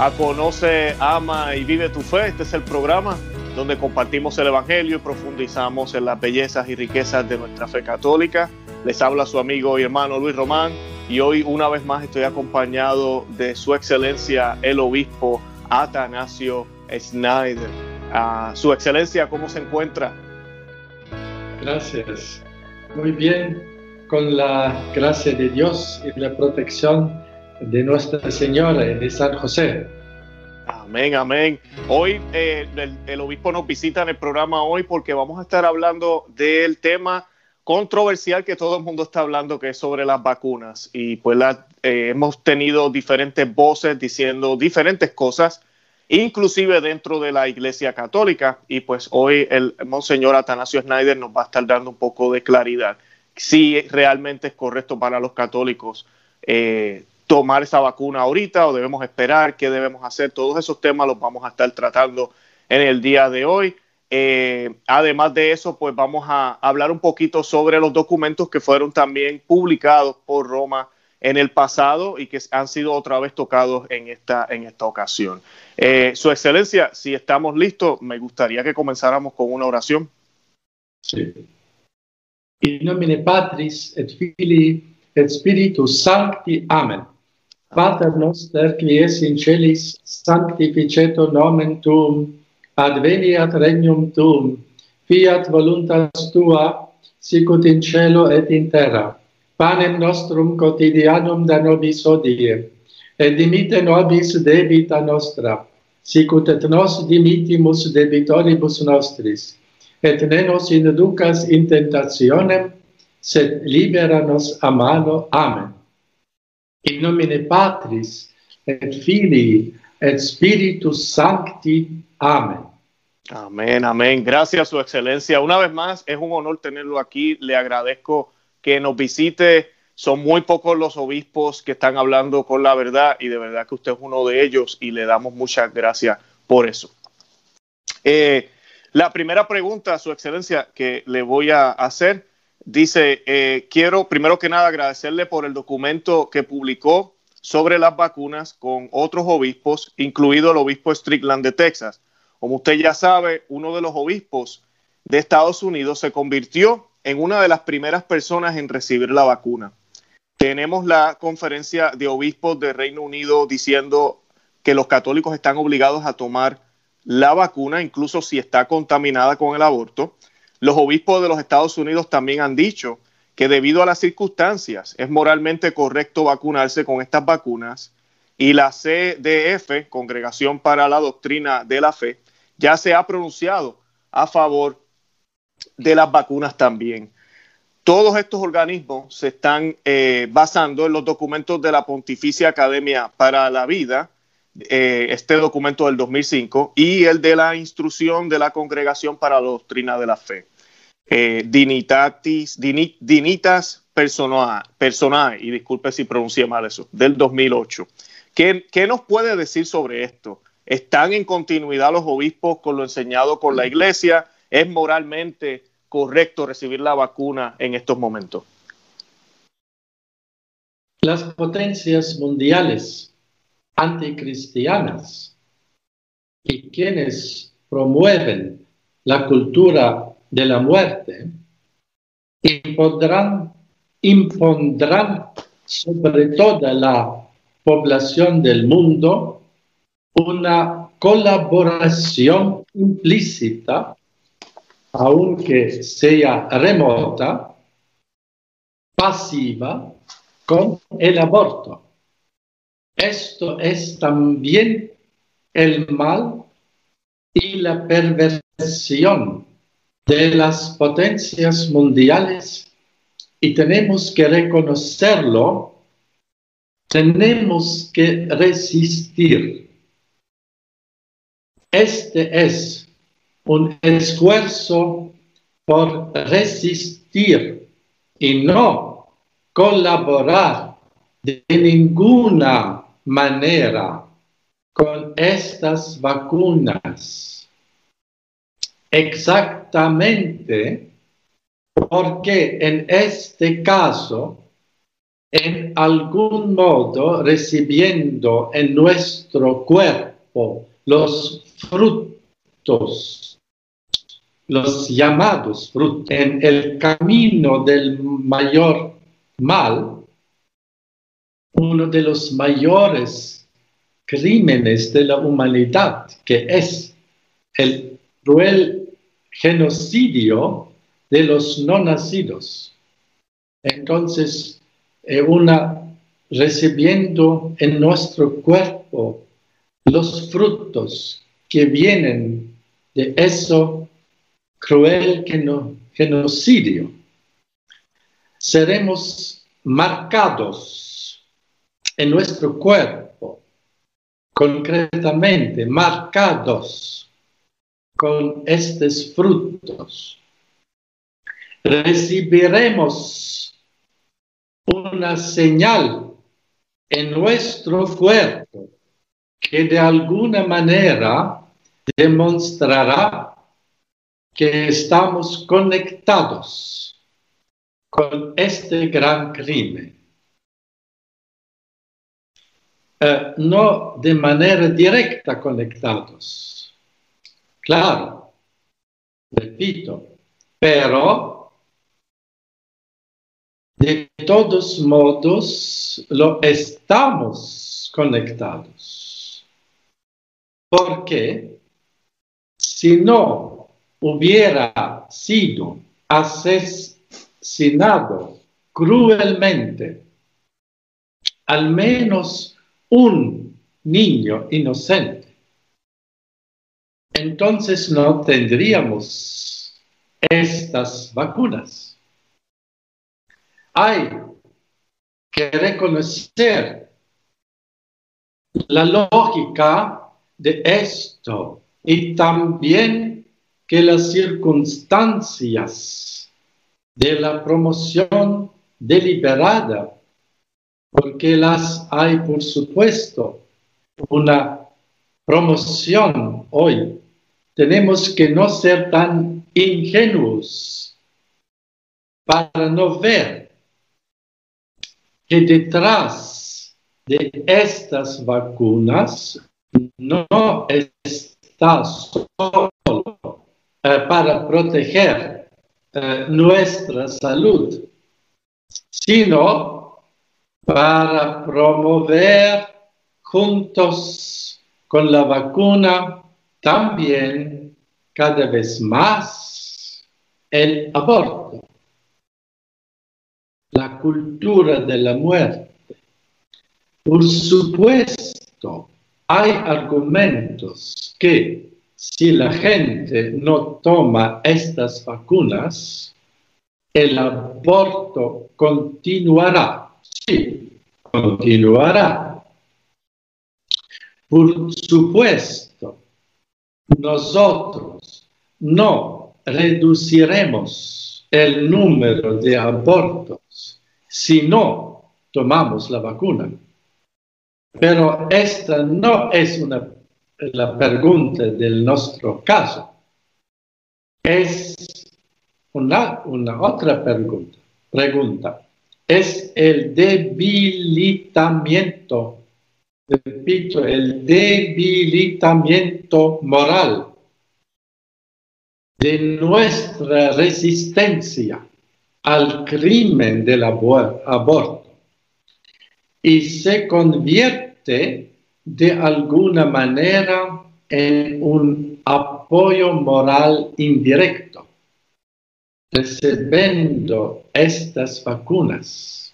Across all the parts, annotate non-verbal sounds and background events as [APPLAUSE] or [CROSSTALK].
a Conoce, Ama y Vive tu Fe. Este es el programa donde compartimos el Evangelio y profundizamos en las bellezas y riquezas de nuestra fe católica. Les habla su amigo y hermano Luis Román y hoy una vez más estoy acompañado de su excelencia el obispo Atanasio Schneider. Uh, su excelencia, ¿cómo se encuentra? Gracias. Muy bien, con la gracia de Dios y la protección de Nuestra Señora y de San José. Amén, amén. Hoy eh, el, obispo nos visita en el programa hoy porque vamos a estar hablando del tema controversial que todo el mundo está hablando, que es sobre las vacunas. Y pues eh, hemos tenido diferentes voces diciendo diferentes cosas, inclusive dentro de la Iglesia Católica. Y pues hoy el Monseñor Atanasio Schneider nos va a estar dando un poco de claridad si realmente es correcto para los católicos eh, tomar esa vacuna ahorita o debemos esperar, qué debemos hacer. Todos esos temas los vamos a estar tratando en el día de hoy. Eh, además de eso, pues vamos a hablar un poquito sobre los documentos que fueron también publicados por Roma en el pasado y que han sido otra vez tocados en esta, en esta ocasión. Eh, Su Excelencia, si estamos listos, me gustaría que comenzáramos con una oración. Sí. In nomine Patris et Spiritus Sancti. Amen. Pater noster, qui es in celis, sanctificeto nomen tuum, adveniat regnum tuum, fiat voluntas tua, sicut in cielo et in terra. Panem nostrum quotidianum da nobis odie, et dimite nobis debita nostra, sicut et nos dimitimus debitoribus nostris, et ne nos inducas in tentationem, sed libera nos a mano. Amen. In nomine Patris et Filii et Spiritus Sancti. Amén. Amén, amén. Gracias, Su Excelencia. Una vez más, es un honor tenerlo aquí. Le agradezco que nos visite. Son muy pocos los obispos que están hablando con la verdad y de verdad que usted es uno de ellos y le damos muchas gracias por eso. Eh, la primera pregunta, Su Excelencia, que le voy a hacer Dice, eh, quiero primero que nada agradecerle por el documento que publicó sobre las vacunas con otros obispos, incluido el obispo Strickland de Texas. Como usted ya sabe, uno de los obispos de Estados Unidos se convirtió en una de las primeras personas en recibir la vacuna. Tenemos la conferencia de obispos de Reino Unido diciendo que los católicos están obligados a tomar la vacuna, incluso si está contaminada con el aborto. Los obispos de los Estados Unidos también han dicho que debido a las circunstancias es moralmente correcto vacunarse con estas vacunas y la CDF, Congregación para la Doctrina de la Fe, ya se ha pronunciado a favor de las vacunas también. Todos estos organismos se están eh, basando en los documentos de la Pontificia Academia para la Vida, eh, este documento del 2005 y el de la instrucción de la Congregación para la Doctrina de la Fe. Eh, Dinitatis, Dinitas Personae, y disculpe si pronuncié mal eso, del 2008. ¿Qué, ¿Qué nos puede decir sobre esto? ¿Están en continuidad los obispos con lo enseñado por la iglesia? ¿Es moralmente correcto recibir la vacuna en estos momentos? Las potencias mundiales anticristianas y quienes promueven la cultura de la muerte impondrán, impondrán sobre toda la población del mundo una colaboración implícita, aunque sea remota, pasiva, con el aborto. Esto es también el mal y la perversión de las potencias mundiales y tenemos que reconocerlo, tenemos que resistir. Este es un esfuerzo por resistir y no colaborar de ninguna manera con estas vacunas. Exactamente porque en este caso en algún modo recibiendo en nuestro cuerpo los frutos, los llamados frutos, en el camino del mayor mal, uno de los mayores crímenes de la humanidad, que es el cruel genocidio de los no nacidos. Entonces, eh, una recibiendo en nuestro cuerpo los frutos que vienen de eso cruel genocidio. Seremos marcados en nuestro cuerpo, concretamente marcados con estos frutos. Recibiremos una señal en nuestro cuerpo que de alguna manera demostrará que estamos conectados con este gran crimen. Eh, no de manera directa conectados, claro, repito, pero de todos modos lo estamos conectados. Porque si no hubiera sido asesinado cruelmente al menos un niño inocente, entonces no tendríamos estas vacunas. Hay que reconocer la lógica de esto y también que las circunstancias de la promoción deliberada, porque las hay, por supuesto, una promoción hoy. Tenemos que no ser tan ingenuos para no ver que detrás de estas vacunas no está solo eh, para proteger eh, nuestra salud, sino para promover juntos con la vacuna también cada vez más el aborto, la cultura de la muerte. Por supuesto, hay argumentos que si la gente no toma estas vacunas, el aborto continuará. Sí, continuará. Por supuesto, nosotros no reduciremos el número de abortos si no tomamos la vacuna. Pero esta no es una, la pregunta del nuestro caso. Es una, una otra pregunta. Pregunta. Es el debilitamiento, repito, el debilitamiento moral de nuestra resistencia al crimen del aborto. Y se convierte de alguna manera en un apoyo moral indirecto, recibiendo estas vacunas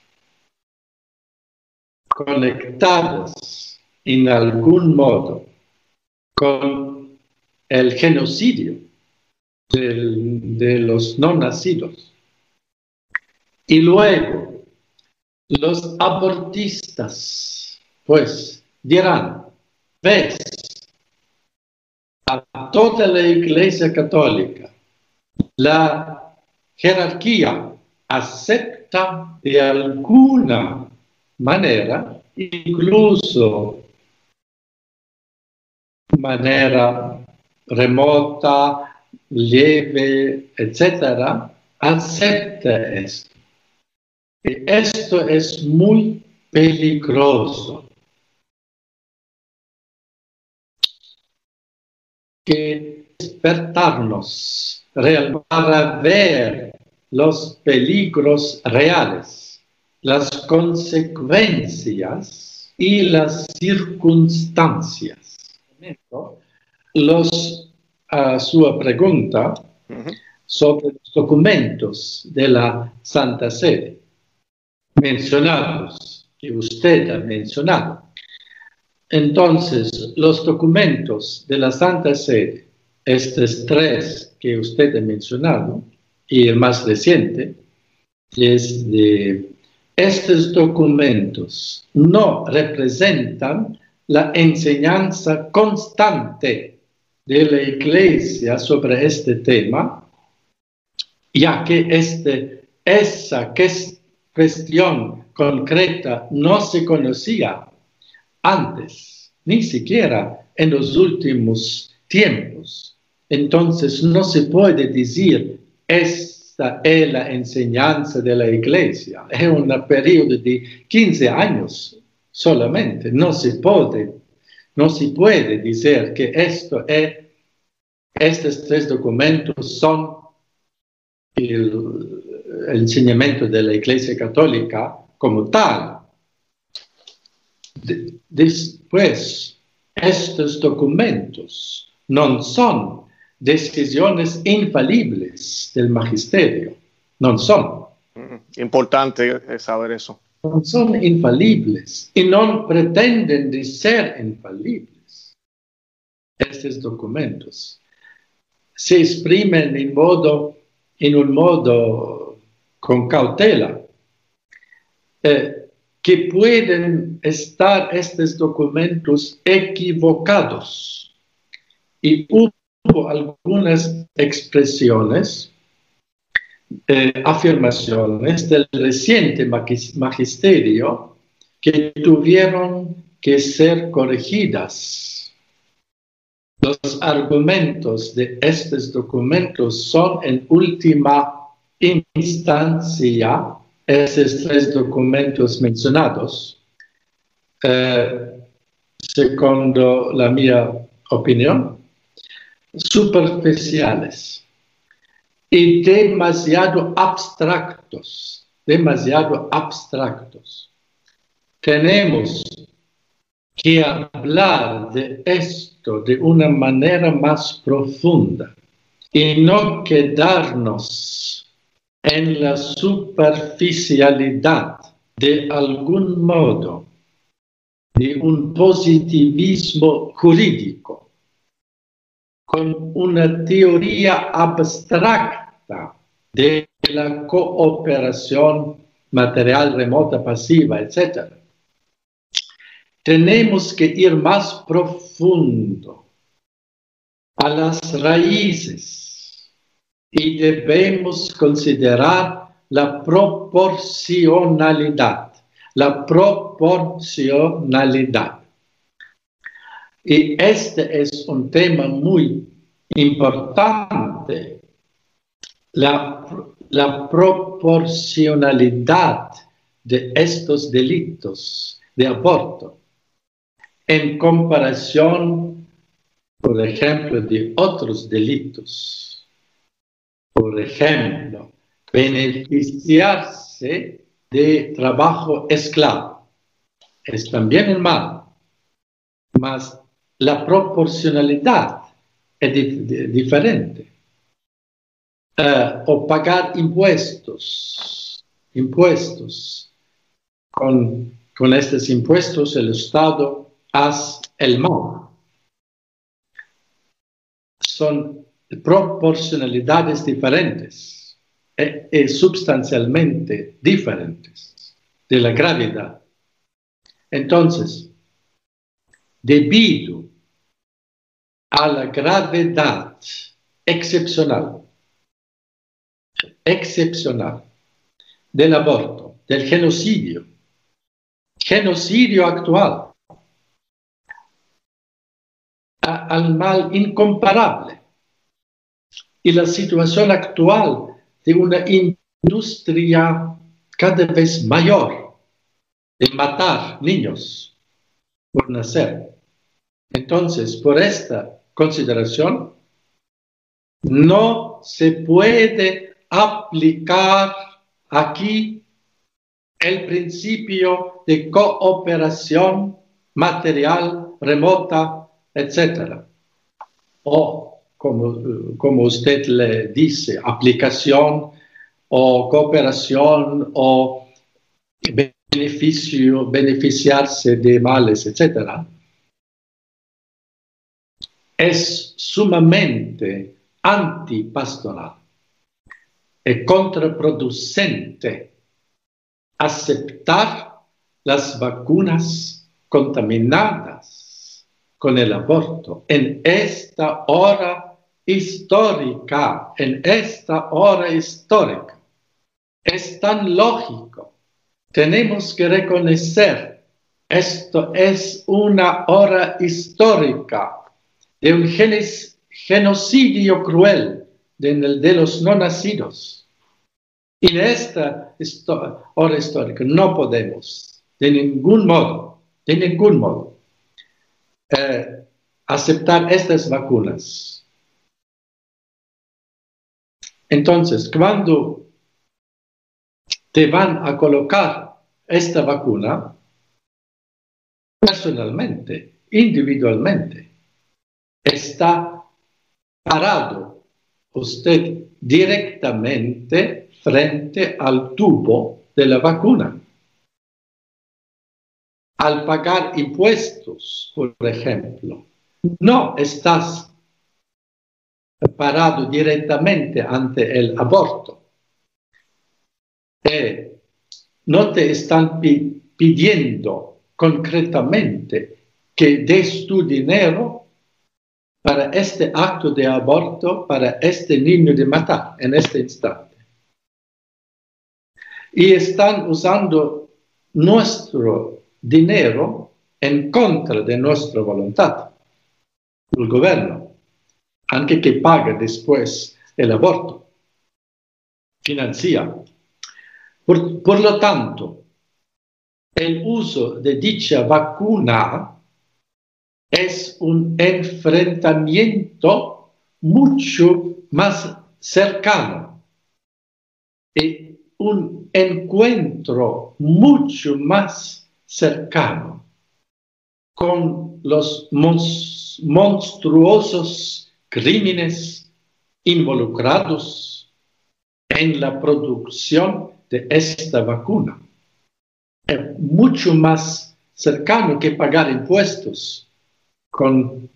conectadas en algún modo con el genocidio de los no nacidos. Y luego los abortistas, pues, dirán, ves, a toda la Iglesia Católica, la jerarquía acepta de alguna manera, incluso manera remota, leve, etcétera, acepta esto. que esto es muy peligroso. Que despertarnos para ver los peligros reales, las consecuencias y las circunstancias. Los, a su pregunta sobre los documentos de la Santa Sede mencionados, que usted ha mencionado. Entonces, los documentos de la Santa Sede, estos tres que usted ha mencionado, y el más reciente, es de estos documentos no representan la enseñanza constante de la Iglesia sobre este tema, ya que este, esa cuestión concreta no se conocía antes, ni siquiera en los últimos tiempos. Entonces no se puede decir esta es la enseñanza de la iglesia. Es un periodo de 15 años solamente. No se puede, no se puede decir que esto es, estos tres documentos son el, el enseñamiento de la iglesia católica como tal. después, estos documentos no son decisiones infalibles del magisterio. No son. Mm, importante saber eso. No son infalibles y no pretenden de ser infalibles. Estos documentos se exprimen en, modo, en un modo con cautela, eh, que pueden estar estos documentos equivocados y algunas expresiones, eh, afirmaciones del reciente magisterio que tuvieron que ser corregidas. Los argumentos de estos documentos son en última instancia esos tres documentos mencionados, eh, segundo la mía opinión, superficiales y demasiado abstractos, demasiado abstractos. Tenemos que hablar de esto de una manera más profunda y no quedarnos en la superficialidad de algún modo, de un positivismo jurídico con una teoría abstracta de la cooperación material remota, pasiva, etc. Tenemos que ir más profundo a las raíces y debemos considerar la proporcionalidad, la proporcionalidad. Y este es un tema muy importante, la, proporcionalidad de estos delitos de aborto en comparación, por ejemplo, de otros delitos. Por ejemplo, beneficiarse de trabajo esclavo. Es también un mal, mas la proporcionalidad es diferente. Eh, o pagar impuestos, impuestos. Con, con estos impuestos el Estado hace el mal. Son proporcionalidades diferentes y e, e sustancialmente diferentes de la gravedad. Entonces, debido a la gravedad excepcional, excepcional del aborto, del genocidio, genocidio actual, al mal incomparable y la situación actual de una industria cada vez mayor de matar niños por nacer. Entonces, por esta consideración, no se puede aplicar aquí el principio de cooperación material remota, etc. O, como, como usted le dice, aplicación o cooperación o beneficio, beneficiarse de males, etc. Es sumamente antipastoral y contraproducente aceptar las vacunas contaminadas con el aborto en esta hora histórica, en esta hora histórica. Es tan lógico. Tenemos que reconocer, esto es una hora histórica de un genocidio cruel de, los no nacidos. Y en esta hora histórica no podemos, de ningún modo, de ningún modo, eh, aceptar estas vacunas. Entonces, cuando te van a colocar esta vacuna, personalmente, individualmente, está parado usted directamente frente al tubo de la vacuna. Al pagar impuestos, por ejemplo, no estás parado directamente ante el aborto. Eh, no te están pidiendo concretamente que des tu dinero para este acto de aborto, para este niño de matar en este instante. Y están usando nuestro dinero en contra de nuestra voluntad. El gobierno, aunque que pague después el aborto, financia. Por, por lo tanto, el uso de dicha vacuna es un enfrentamiento mucho más cercano y un encuentro mucho más cercano con los monstruosos crímenes involucrados en la producción de esta vacuna. Es mucho más cercano que pagar impuestos con,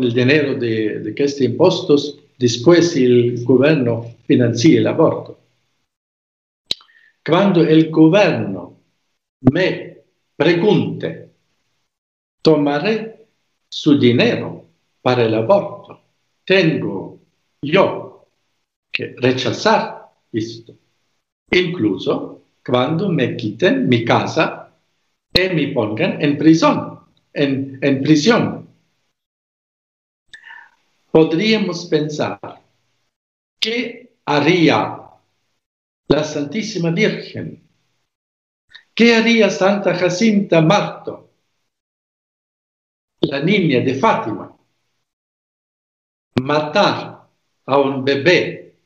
el dinero de, de estos impuestos, después el gobierno financia el aborto. Cuando el gobierno me pregunte, tomaré su dinero para el aborto, tengo yo que rechazar esto. Incluso cuando me quiten mi casa y me pongan en prisión en, prisión. Podríamos pensar, ¿qué haría la Santísima Virgen? ¿Qué haría Santa Jacinta Marto, la niña de Fátima? Matar a un bebé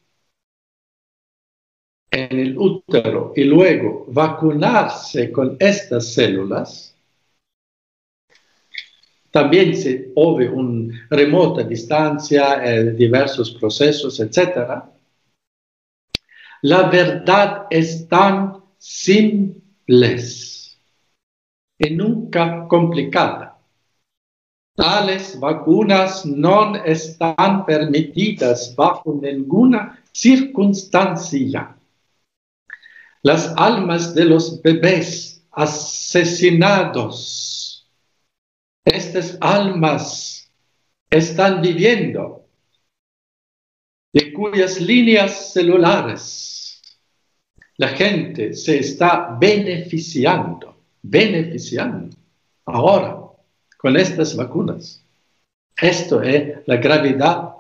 en el útero y luego vacunarse con estas células también se ove una remota distancia, eh, diversos procesos, etc. La verdad es tan simple y nunca complicada. Tales vacunas no están permitidas bajo ninguna circunstancia. Las almas de los bebés asesinados estas almas están viviendo, de cuyas líneas celulares la gente se está beneficiando, beneficiando ahora con estas vacunas. Esto es la gravedad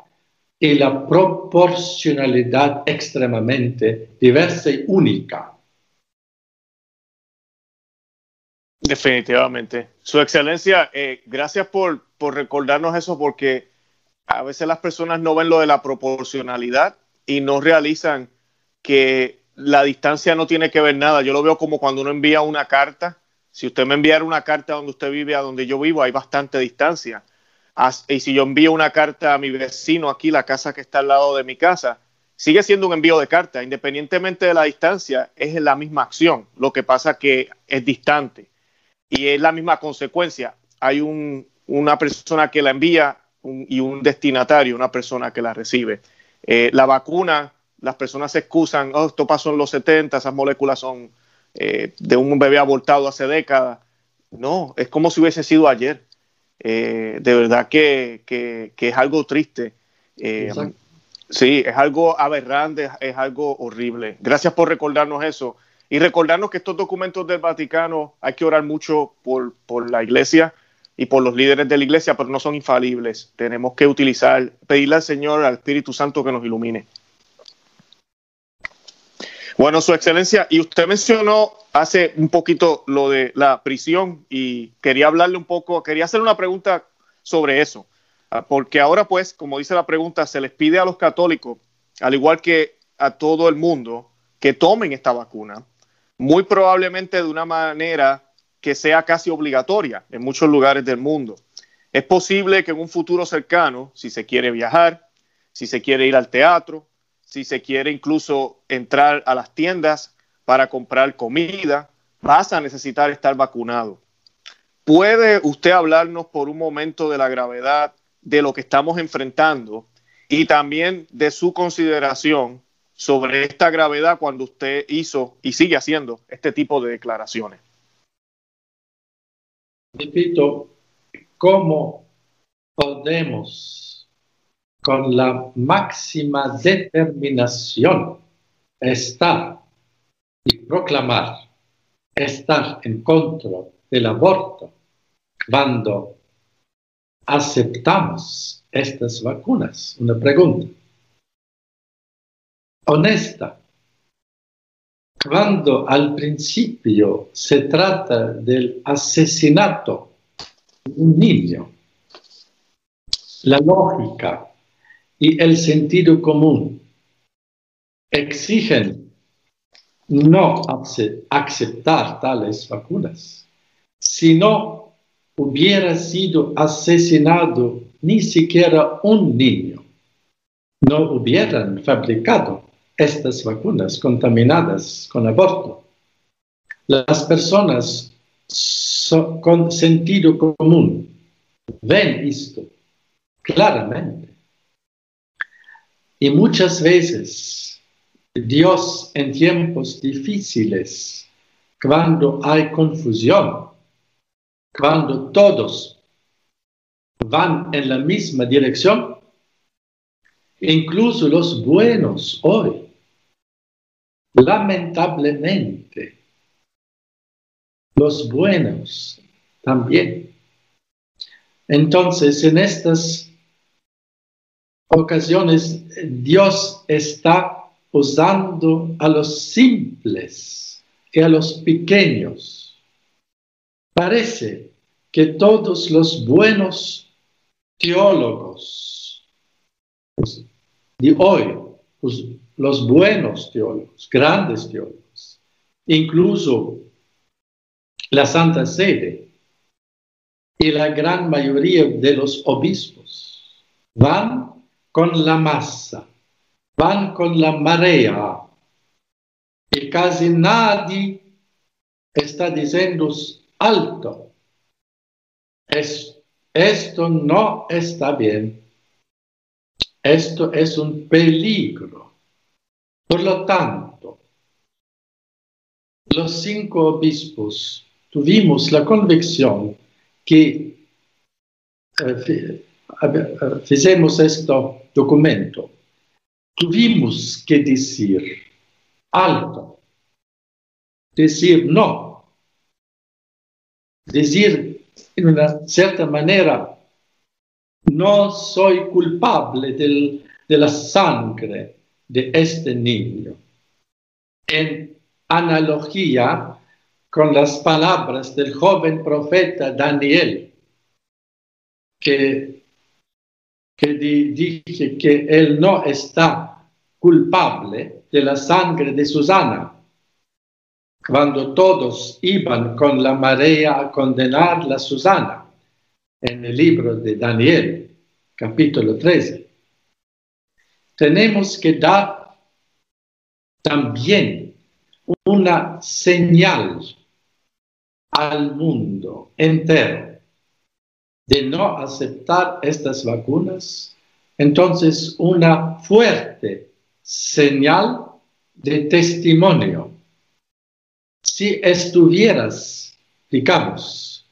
y la proporcionalidad extremadamente diversa y única Definitivamente. Su excelencia, eh, gracias por, por recordarnos eso porque a veces las personas no ven lo de la proporcionalidad y no realizan que la distancia no tiene que ver nada. Yo lo veo como cuando uno envía una carta. Si usted me enviara una carta donde usted vive a donde yo vivo, hay bastante distancia. Y si yo envío una carta a mi vecino aquí, la casa que está al lado de mi casa, sigue siendo un envío de carta, independientemente de la distancia, es la misma acción. Lo que pasa que es distante y es la misma consecuencia. Hay una persona que la envía y un destinatario, una persona que la recibe. Eh, la vacuna, las personas se excusan, oh, esto pasó en los 70, esas moléculas son eh, de un bebé abortado hace décadas. No, es como si hubiese sido ayer. Eh, de verdad que, es algo triste. sí, es algo aberrante, es algo horrible. Gracias por recordarnos eso. Y recordarnos que estos documentos del Vaticano hay que orar mucho por, por la iglesia y por los líderes de la iglesia, pero no son infalibles. Tenemos que utilizar, pedirle al Señor, al Espíritu Santo que nos ilumine. Bueno, Su Excelencia, y usted mencionó hace un poquito lo de la prisión y quería hablarle un poco, quería hacer una pregunta sobre eso, ah, porque ahora pues, como dice la pregunta, se les pide a los católicos, al igual que a todo el mundo, que tomen esta vacuna muy probablemente de una manera que sea casi obligatoria en muchos lugares del mundo. Es posible que en un futuro cercano, si se quiere viajar, si se quiere ir al teatro, si se quiere incluso entrar a las tiendas para comprar comida, vas a necesitar estar vacunado. ¿Puede usted hablarnos por un momento de la gravedad de lo que estamos enfrentando y también de su consideración sobre esta gravedad cuando usted hizo y sigue haciendo este tipo de declaraciones. Repito, ¿cómo podemos con la máxima determinación estar y proclamar estar en contra del aborto cuando aceptamos estas vacunas? Una pregunta honesta. Cuando al principio se trata del asesinato de un niño, la lógica y el sentido común exigen no aceptar tales vacunas. Si no hubiera sido asesinado ni siquiera un niño, no hubieran fabricado estas vacunas contaminadas con aborto. Las personas con sentido común ven esto claramente. Y muchas veces Dios en tiempos difíciles, cuando hay confusión, cuando todos van en la misma dirección, incluso los buenos hoy Lamentablemente, los buenos también. Entonces, en estas ocasiones, Dios está usando a los simples y a los pequeños. Parece que todos los buenos teólogos de hoy, pues, los buenos teólogos, grandes teólogos, incluso la Santa Sede y la gran mayoría de los obispos van con la masa, van con la marea y casi nadie está diciendo alto. esto no está bien. Esto es un peligro. Por lo tanto, los cinco obispos tuvimos la convicción que eh, fizemos este documento. Tuvimos que decir alto, decir no, decir en una cierta manera, no soy culpable de la sangre de este niño. En analogía con las palabras del joven profeta Daniel, que, que dije que él no está culpable de la sangre de Susana, cuando todos iban con la marea a condenar a Susana, en el libro de Daniel, capítulo 13. Tenemos que dar también una señal al mundo entero de no aceptar estas vacunas, entonces una fuerte señal de testimonio. Si estuvieras, digamos,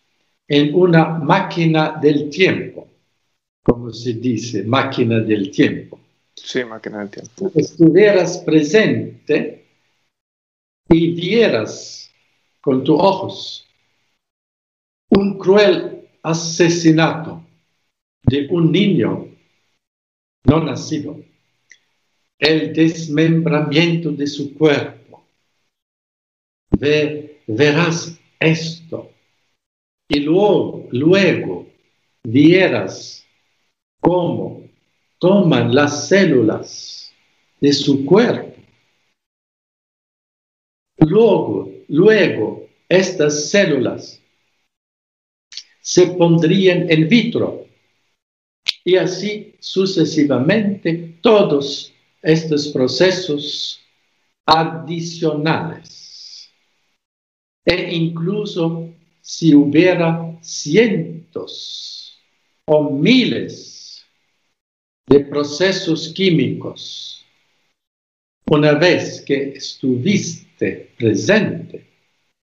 en una máquina del tiempo, como se dice, máquina del tiempo. Sí, máquina del tiempo. Estuvieras presente y vieras con tus ojos un cruel asesinato de un niño no nacido, el desmembramiento de su cuerpo. verás esto y luego, luego vieras cómo toman las células de su cuerpo. Luego, luego estas células se pondrían en vitro y así sucesivamente todos estos procesos adicionales e incluso si hubiera cientos o miles de procesos químicos. Una vez que estuviste presente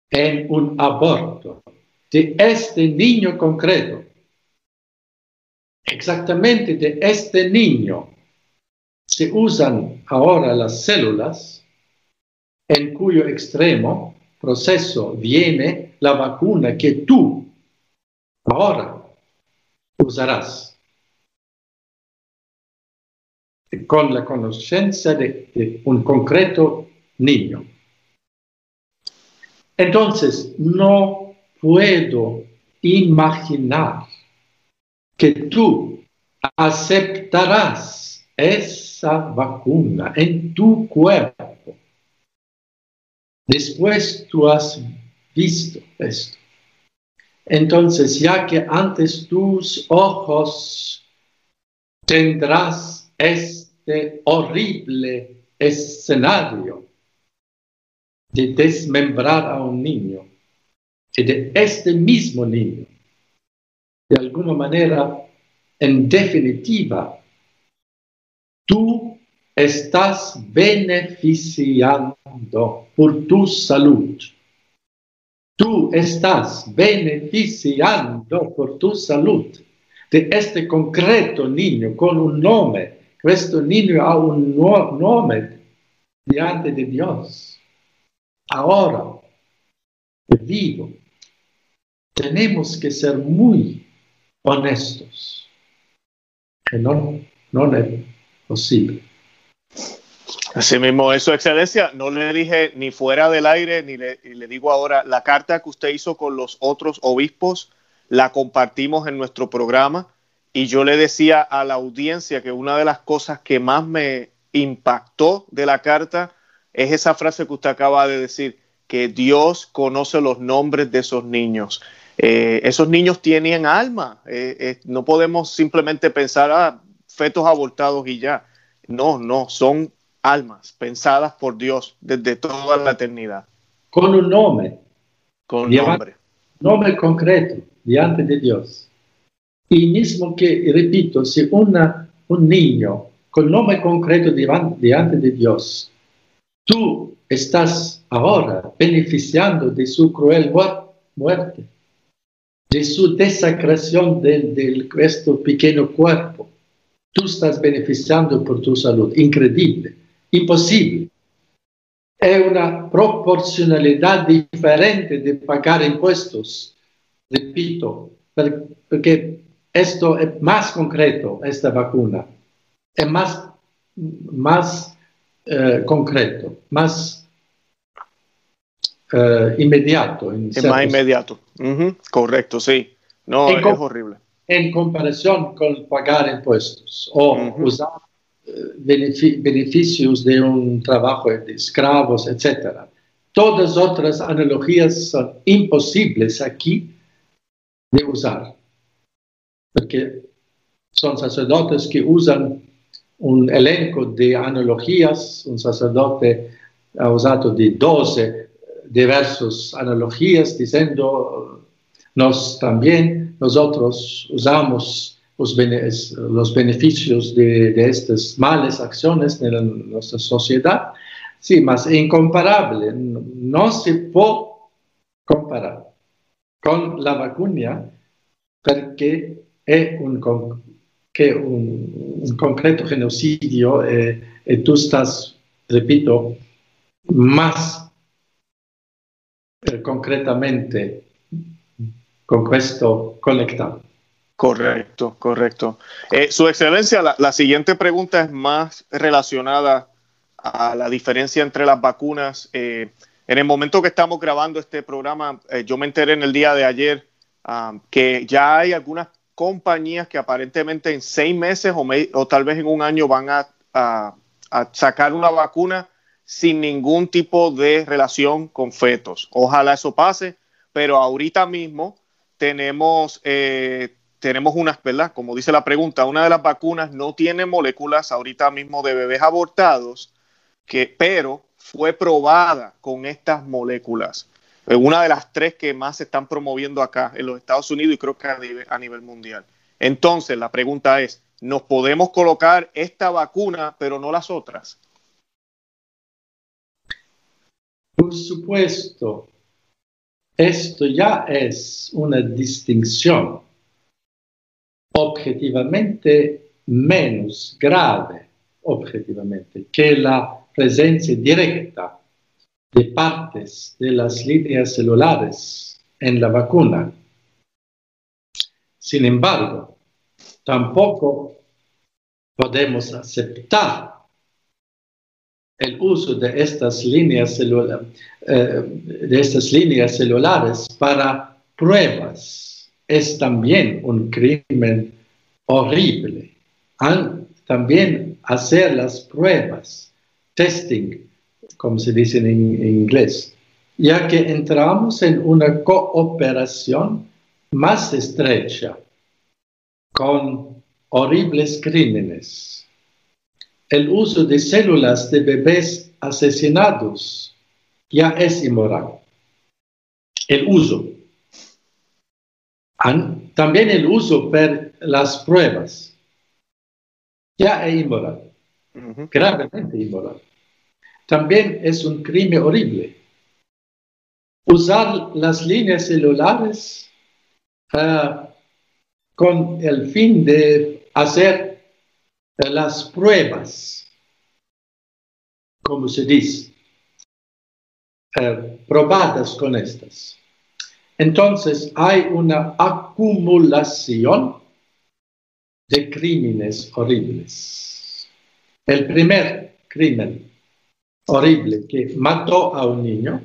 en un aborto de este niño concreto, exactamente de este niño, se usan ahora las células en cuyo extremo proceso viene la vacuna que tú ahora usarás con la conciencia de, un concreto niño. Entonces, no puedo imaginar que tú aceptarás esa vacuna en tu cuerpo. Después tú has visto esto. Entonces, ya que antes tus ojos tendrás este horrible escenario de desmembrar a un niño, y de este mismo niño, de alguna manera, en definitiva, tú estás beneficiando por tu salud. Tú estás beneficiando por tu salud de este concreto niño con un nombre. Este niño ha un nombre delante de Dios. Ahora, vivo, tenemos que ser muy honestos, que no, no es posible. Así mismo, eso, excelencia, no le dije ni fuera del aire, ni le, le, digo ahora, la carta que usted hizo con los otros obispos, la compartimos en nuestro programa y yo le decía a la audiencia que una de las cosas que más me impactó de la carta es esa frase que usted acaba de decir, que Dios conoce los nombres de esos niños. Eh, esos niños tienen alma, eh, eh, no podemos simplemente pensar, ah, fetos abortados y ya. No, no, son almas pensadas por Dios desde toda la eternidad. Con un nombre. Con un nombre. Nombre concreto, delante de Dios. Y mismo que, repito, si una, un niño con nombre concreto delante de Dios, tú estás ahora beneficiando de su cruel muerte, de su desacración del, del este pequeño cuerpo. Tú estás beneficiando por tu salud. Increíble, imposible. Es una proporcionalidad diferente de pagar impuestos, repito, porque esto es más concreto, esta vacuna, es más, más eh, concreto, más eh, inmediato. es más inmediato. Correcto, sí. No, es horrible. En comparación con pagar impuestos o usar eh, beneficios de un trabajo de esclavos, etc. Todas otras analogías son imposibles aquí de usar, porque son sacerdotes que usan un elenco de analogías, un sacerdote ha usado de 12 diversas analogías diciendo nos también nosotros usamos los, beneficios de, estas malas acciones en nuestra sociedad. Sí, más incomparable, no se puede comparar con la vacuna porque es un que un, concreto genocidio eh, y tú estás, repito, más eh, concretamente con esto conectado. Correcto, correcto. Eh, su excelencia, la, siguiente pregunta es más relacionada a la diferencia entre las vacunas. en el momento que estamos grabando este programa, yo me enteré en el día de ayer ah, que ya hay algunas compañías que aparentemente en seis meses o, tal vez en un año van a, sacar una vacuna sin ningún tipo de relación con fetos. Ojalá eso pase, pero ahorita mismo tenemos, eh, tenemos unas, ¿verdad? Como dice la pregunta, una de las vacunas no tiene moléculas ahorita mismo de bebés abortados, que, pero fue probada con estas moléculas una de las tres que más se están promoviendo acá en los Estados Unidos y creo que a nivel, mundial. Entonces, la pregunta es, ¿nos podemos colocar esta vacuna pero no las otras? Por supuesto, esto ya es una distinción objetivamente menos grave, objetivamente, que la presencia directa de partes de las líneas celulares en la vacuna. Sin embargo, tampoco podemos aceptar el uso de estas líneas, celulares, eh, de estas líneas celulares para pruebas. Es también un crimen horrible. también hacer las pruebas, testing, como se dice en, inglés, ya que entramos en una cooperación más estrecha con horribles crímenes. El uso de células de bebés asesinados ya es inmoral. El uso. También el uso per las pruebas ya es inmoral, gravemente inmoral también es un crimen horrible. Usar las líneas celulares ah, con el fin de hacer las pruebas, como se dice, eh, probadas con estas. Entonces hay una acumulación de crímenes horribles. El primer crimen horrible que mató a un niño,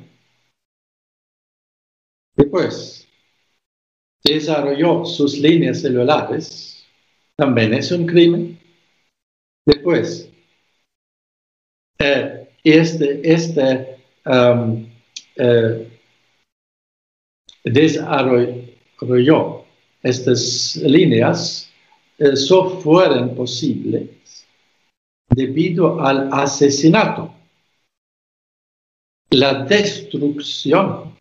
después desarrolló sus líneas celulares, también es un crimen. Después, eh, este, este um, eh, desarrolló estas líneas, eh, fueron posibles debido al asesinato la destrucción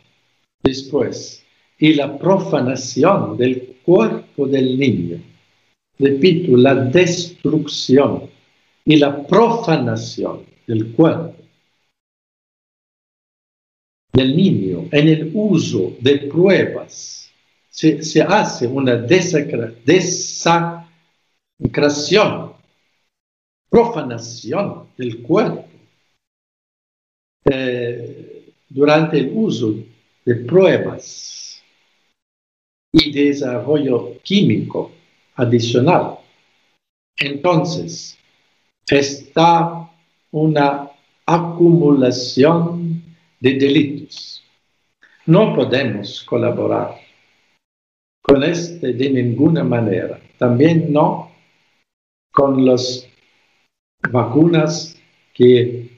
después y la profanación del cuerpo del niño. Repito, la destrucción y la profanación del cuerpo del niño en el uso de pruebas. Se, hace una desacración, profanación del cuerpo eh, durante el uso de pruebas y desarrollo químico adicional. Entonces, está una acumulación de delitos no podemos colaborar con este de ninguna manera. También no con las vacunas que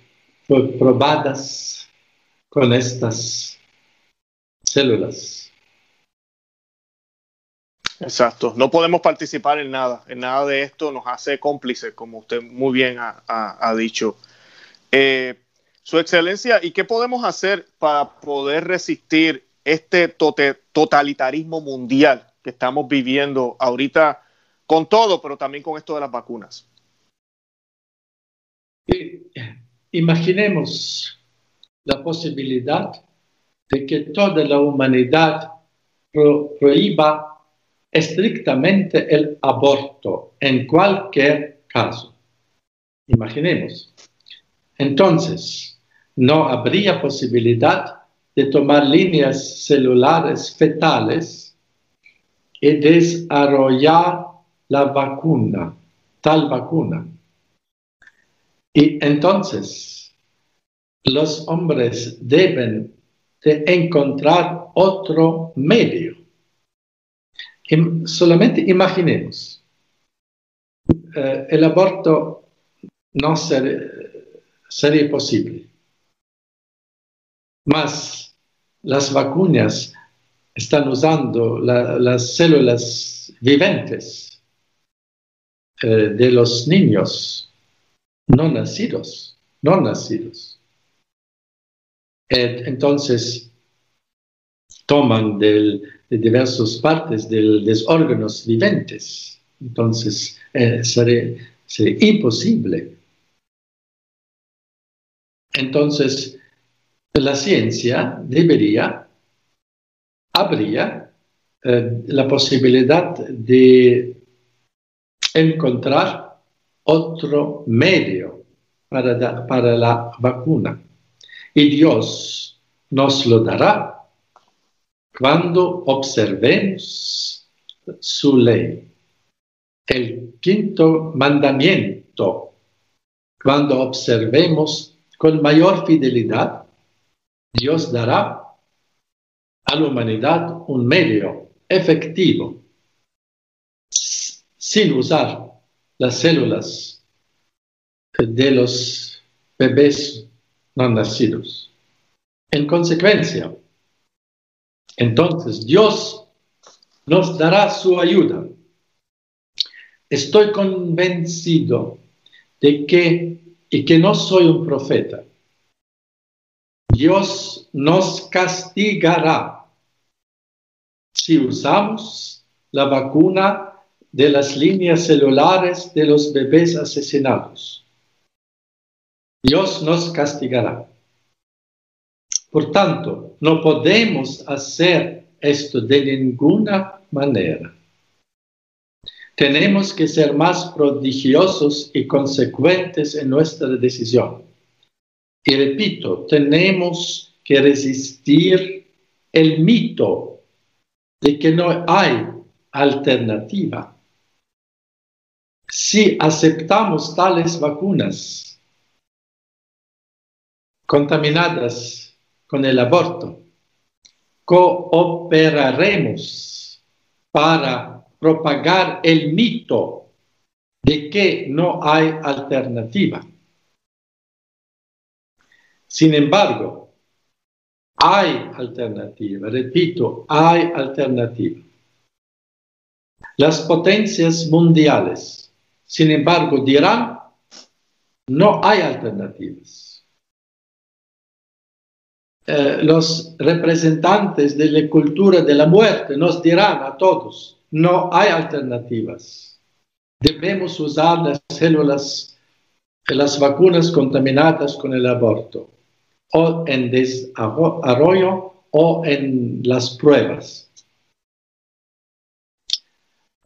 fueron probadas con estas células. Exacto, no podemos participar en nada, en nada de esto nos hace cómplices, como usted muy bien ha, dicho. Eh, su excelencia, ¿y qué podemos hacer para poder resistir este totalitarismo mundial que estamos viviendo ahorita con todo, pero también con esto de las vacunas? Imaginemos la posibilidad de que toda la humanidad prohíba estrictamente el aborto en cualquier caso. Imaginemos. Entonces, no habría posibilidad de tomar líneas celulares fetales y desarrollar la vacuna, tal vacuna. Y entonces los hombres deben de encontrar otro medio. solamente imaginemos, eh, el aborto no sería posible. Más las vacunas están usando las células viventes eh, de los niños no nacidos, no nacidos. Eh, entonces, toman de diversas partes de los órganos viventes. Entonces, eh, sería imposible. Entonces, la ciencia debería, habría eh, la posibilidad de encontrar otro medio para, para la vacuna. Y Dios nos lo dará cuando observemos su ley. El quinto mandamiento, cuando observemos con mayor fidelidad Dios dará a la humanidad un medio efectivo sin usar las células de los bebés nacidos. En consecuencia, entonces Dios nos dará su ayuda. Estoy convencido de que, y que no soy un profeta, Dios nos castigará si usamos la vacuna de las líneas celulares de los bebés asesinados. Dios nos castigará. Por tanto, no podemos hacer esto de ninguna manera. Tenemos que ser más prodigiosos y consecuentes en nuestra decisión. Y repito, tenemos que resistir el mito de que no hay alternativa. Si aceptamos tales vacunas contaminadas con el aborto, cooperaremos para propagar el mito de que no hay alternativa. Sin embargo, hay alternativa, repito, hay alternativa. Las potencias mundiales, sin embargo, dirán, no hay alternativas. Eh, los representantes de la cultura de la muerte nos dirán a todos, no hay alternativas. Debemos usar las células, las vacunas contaminadas con el aborto o en desarrollo o en las pruebas.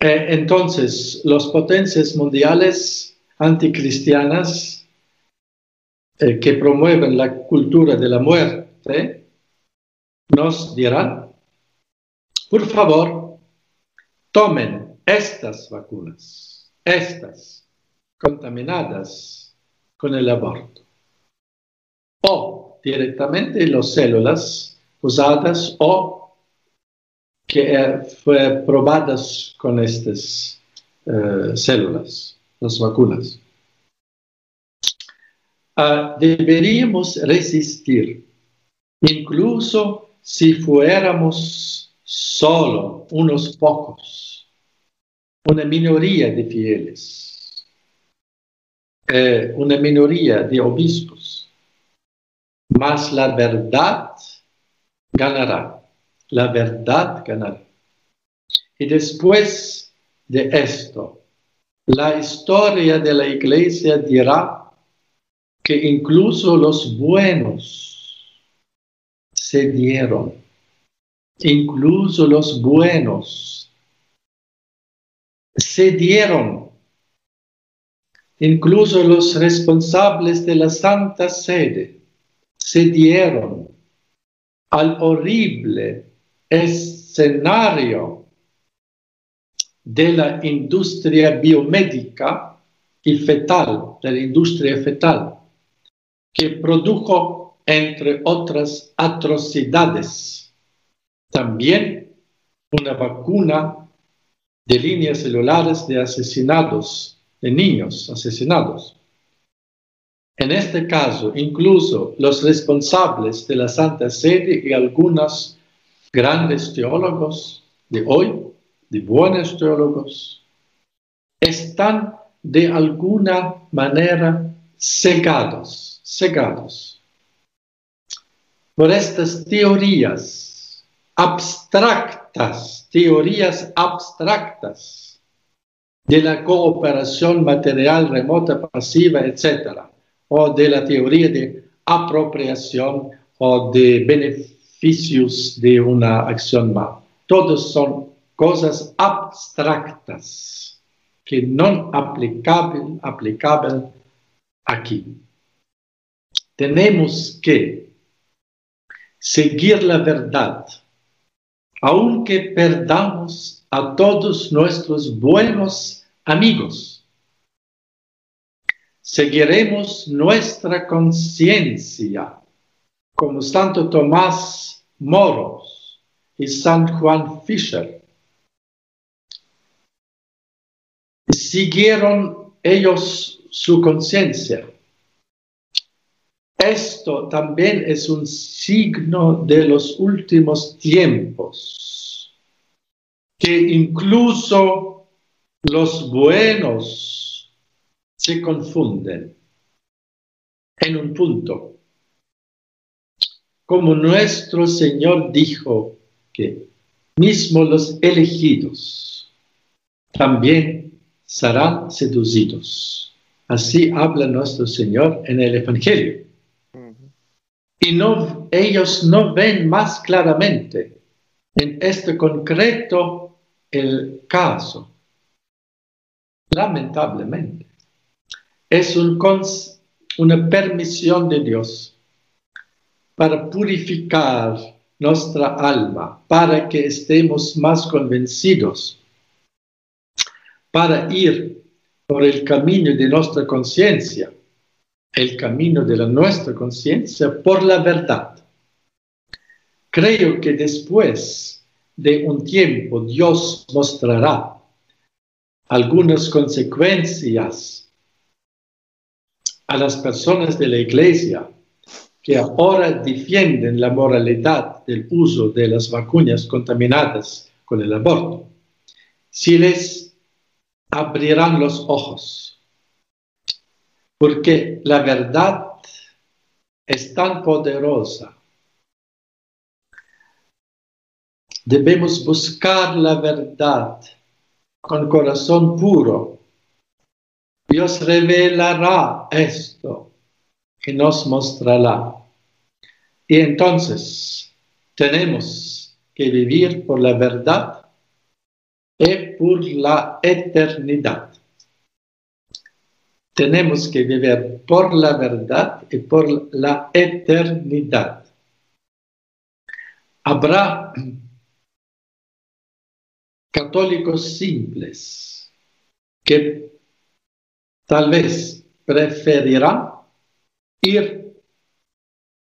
Eh, entonces, las potencias mundiales anticristianas eh, que promueven la cultura de la muerte nos dirán, por favor, tomen estas vacunas, estas contaminadas con el aborto. O directamente las células usadas o que eh, fue probadas con estas eh, células, las vacunas. Ah, deberíamos resistir, incluso si fuéramos solo unos pocos, una minoría de fieles, eh, una minoría de obispos, mas la verdad ganará, la verdad ganará. Y después de esto, la historia de la iglesia dirá que incluso los buenos se dieron, incluso los buenos se dieron, incluso los responsables de la Santa Sede se dieron al horrible escenario de la industria biomédica y fetal, de la industria fetal que produjo, entre otras atrocidades, también una vacuna de líneas celulares de asesinados, de niños asesinados. En este caso, incluso los responsables de la Santa Sede y algunos grandes teólogos de hoy, de buenos teólogos, están de alguna manera cegados cegados por estas teorías abstractas, teorías abstractas de la cooperación material remota, pasiva, etc., o de la teoría de apropiación o de beneficios de una acción mal. Todos son cosas abstractas que no aplicables aplicable aquí tenemos que seguir la verdad, aunque perdamos a todos nuestros buenos amigos. Seguiremos nuestra conciencia, como Santo Tomás Moros y San Juan Fisher. Siguieron ellos su conciencia esto también es un signo de los últimos tiempos, que incluso los buenos se confunden en un punto. Como nuestro Señor dijo que mismo los elegidos también serán seducidos. Así habla nuestro Señor en el Evangelio y no, ellos no ven más claramente en este concreto el caso. Lamentablemente, es un, una permisión de Dios para purificar nuestra alma, para que estemos más convencidos, para ir por el camino de nuestra conciencia el camino de la nuestra conciencia por la verdad. Creo que después de un tiempo Dios mostrará algunas consecuencias a las personas de la iglesia que ahora defienden la moralidad del uso de las vacunas contaminadas con el aborto, si les abrirán los ojos porque la verdad es tan poderosa. Debemos buscar la verdad con corazón puro. Dios revelará esto y nos mostrará. Y entonces tenemos que vivir por la verdad y por la eternidad tenemos que vivir por la verdad y por la eternidad. Habrá católicos simples que tal vez preferirán ir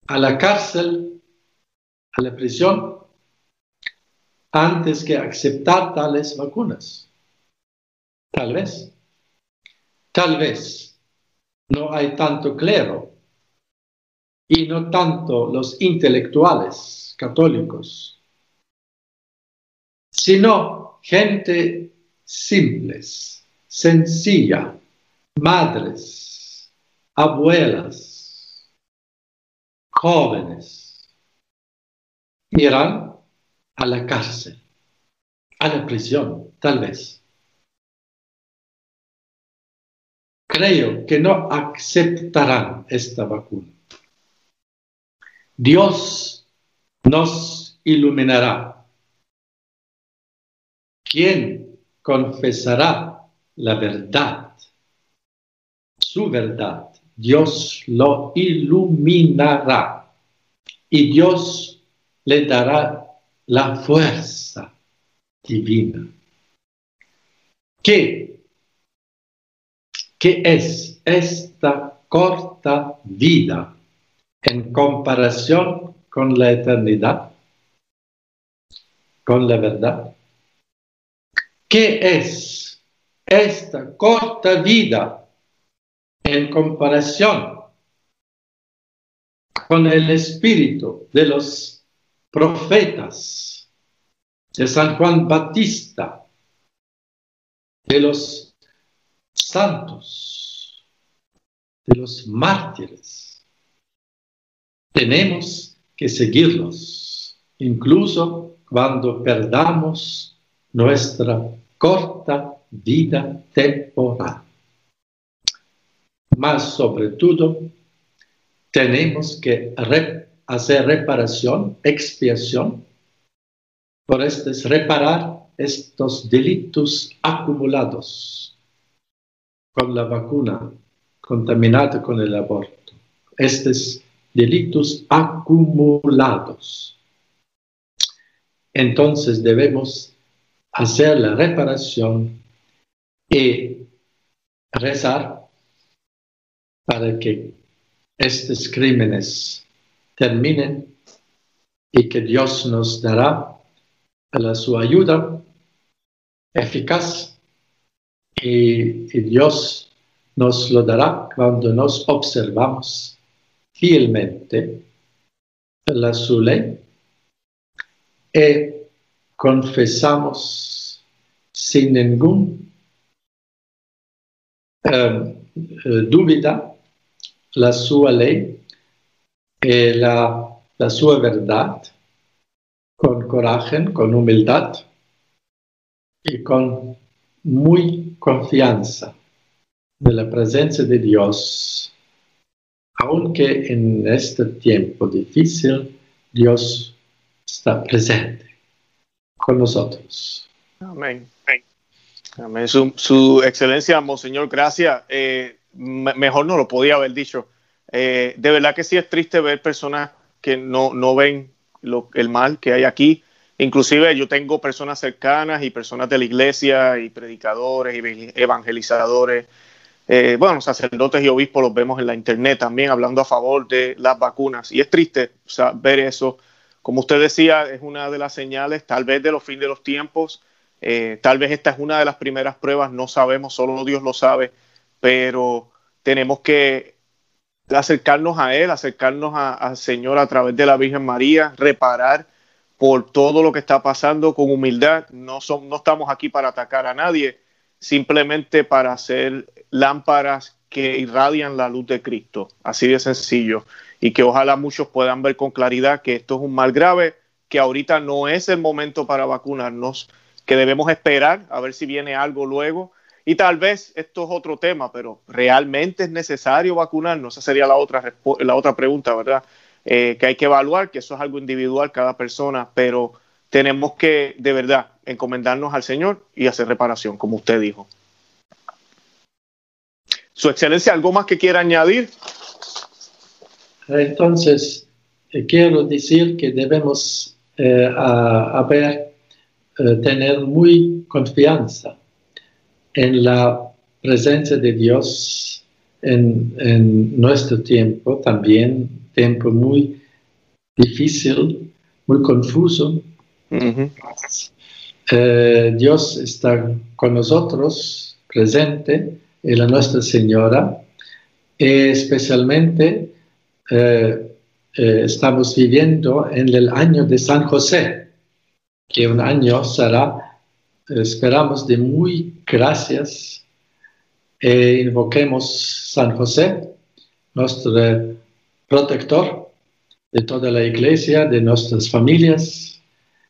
a la cárcel a la prisión antes que aceptar tales vacunas. Tal vez. Tal vez no hay tanto clero y no tanto los intelectuales católicos, sino gente simples, sencilla, madres, abuelas, jóvenes, irán a la cárcel, a la prisión, tal vez. Creo que no aceptarán esta vacuna. Dios nos iluminará. ¿Quién confesará la verdad? Su verdad. Dios lo iluminará y Dios le dará la fuerza divina. ¿Qué? ¿Qué es esta corta vida en comparación con la eternidad? ¿Con la verdad? ¿Qué es esta corta vida en comparación con el espíritu de los profetas, de San Juan Batista, de los santos, de los mártires. Tenemos que seguirlos, incluso cuando perdamos nuestra corta vida temporal. Más sobre todo, tenemos que hacer reparación, expiación. Por esto es reparar estos delitos acumulados con la vacuna, contaminada con el aborto. Estos delitos acumulados. Entonces debemos hacer la reparación y rezar para que estos crímenes terminen y que Dios nos dará la su ayuda eficaz y, Dios nos lo dará cuando nos observamos fielmente la su ley y confesamos sin ningún eh, duda la su ley eh, la, la sua verdad con coraje, con humildad y con muy confianza de la presencia de Dios, aunque en este tiempo difícil Dios está presente con nosotros. Amén. Amén. Su, excelencia, Monseñor, gracias. Eh, mejor no lo podía haber dicho. Eh, de verdad que sí es triste ver personas que no, no ven lo, el mal que hay aquí. Inclusive yo tengo personas cercanas y personas de la iglesia y predicadores y evangelizadores. Eh, bueno, sacerdotes y obispos los vemos en la internet también hablando a favor de las vacunas. Y es triste ver eso. Como usted decía, es una de las señales tal vez de los fines de los tiempos. Eh, tal vez esta es una de las primeras pruebas, no sabemos, solo Dios lo sabe, pero tenemos que acercarnos a Él, acercarnos al Señor a través de la Virgen María, reparar por todo lo que está pasando con humildad. No, son, no estamos aquí para atacar a nadie, simplemente para hacer lámparas que irradian la luz de Cristo, así de sencillo, y que ojalá muchos puedan ver con claridad que esto es un mal grave, que ahorita no es el momento para vacunarnos, que debemos esperar a ver si viene algo luego y tal vez esto es otro tema, pero ¿realmente es necesario vacunarnos? Esa sería la otra, la otra pregunta, ¿verdad? Eh, que hay que evaluar, que eso es algo individual cada persona, pero tenemos que de verdad encomendarnos al Señor y hacer reparación, como usted dijo. Su excelencia, ¿algo más que quiera añadir? Entonces, eh, quiero decir que debemos eh, haber, tener muy confianza en la presencia de Dios en, nuestro tiempo, también tiempo muy difícil, muy confuso. Eh, Dios está con nosotros, presente, en la Nuestra Señora, especialmente eh, eh, estamos viviendo en el año de San José, que un año será, esperamos, de muy gracias. E invoquemos San José, nuestro protector de toda la iglesia, de nuestras familias,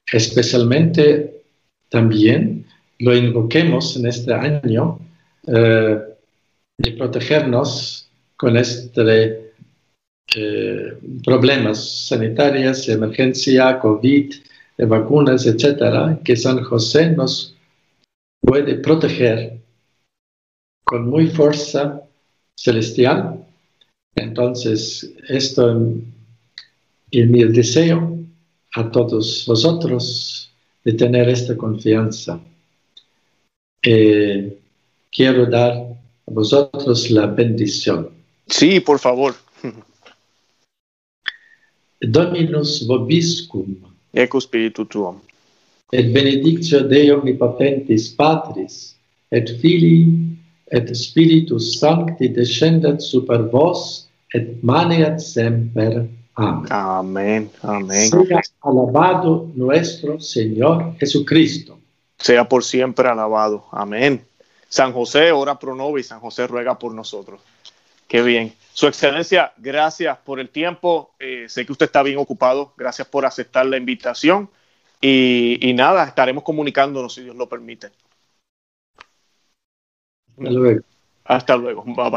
especialmente también lo invoquemos en este año eh, de protegernos con este eh, problemas sanitarios, emergencia, COVID, vacunas, etcétera, que San José nos puede proteger con muy fuerza celestial. Entonces, esto es mi deseo a todos vosotros de tener esta confianza. Eh, quiero dar a vosotros la bendición. Sí, por favor. [LAUGHS] Dominus vobiscum. Ecco spiritu tuum. Et benedictio Dei omnipotentis Patris et Filii et Spiritus Sancti descendat super vos et maneat semper. Amén. Amén, amén. Sea alabado nuestro Señor Jesucristo. Sea por siempre alabado. Amén. San José ora pro nobis, San José ruega por nosotros. Qué bien. Su excelencia, gracias por el tiempo. Eh, sé que usted está bien ocupado. Gracias por aceptar la invitación. Y, y nada, estaremos comunicándonos si Dios lo permite. Hasta luego. Hasta luego. Bye bye.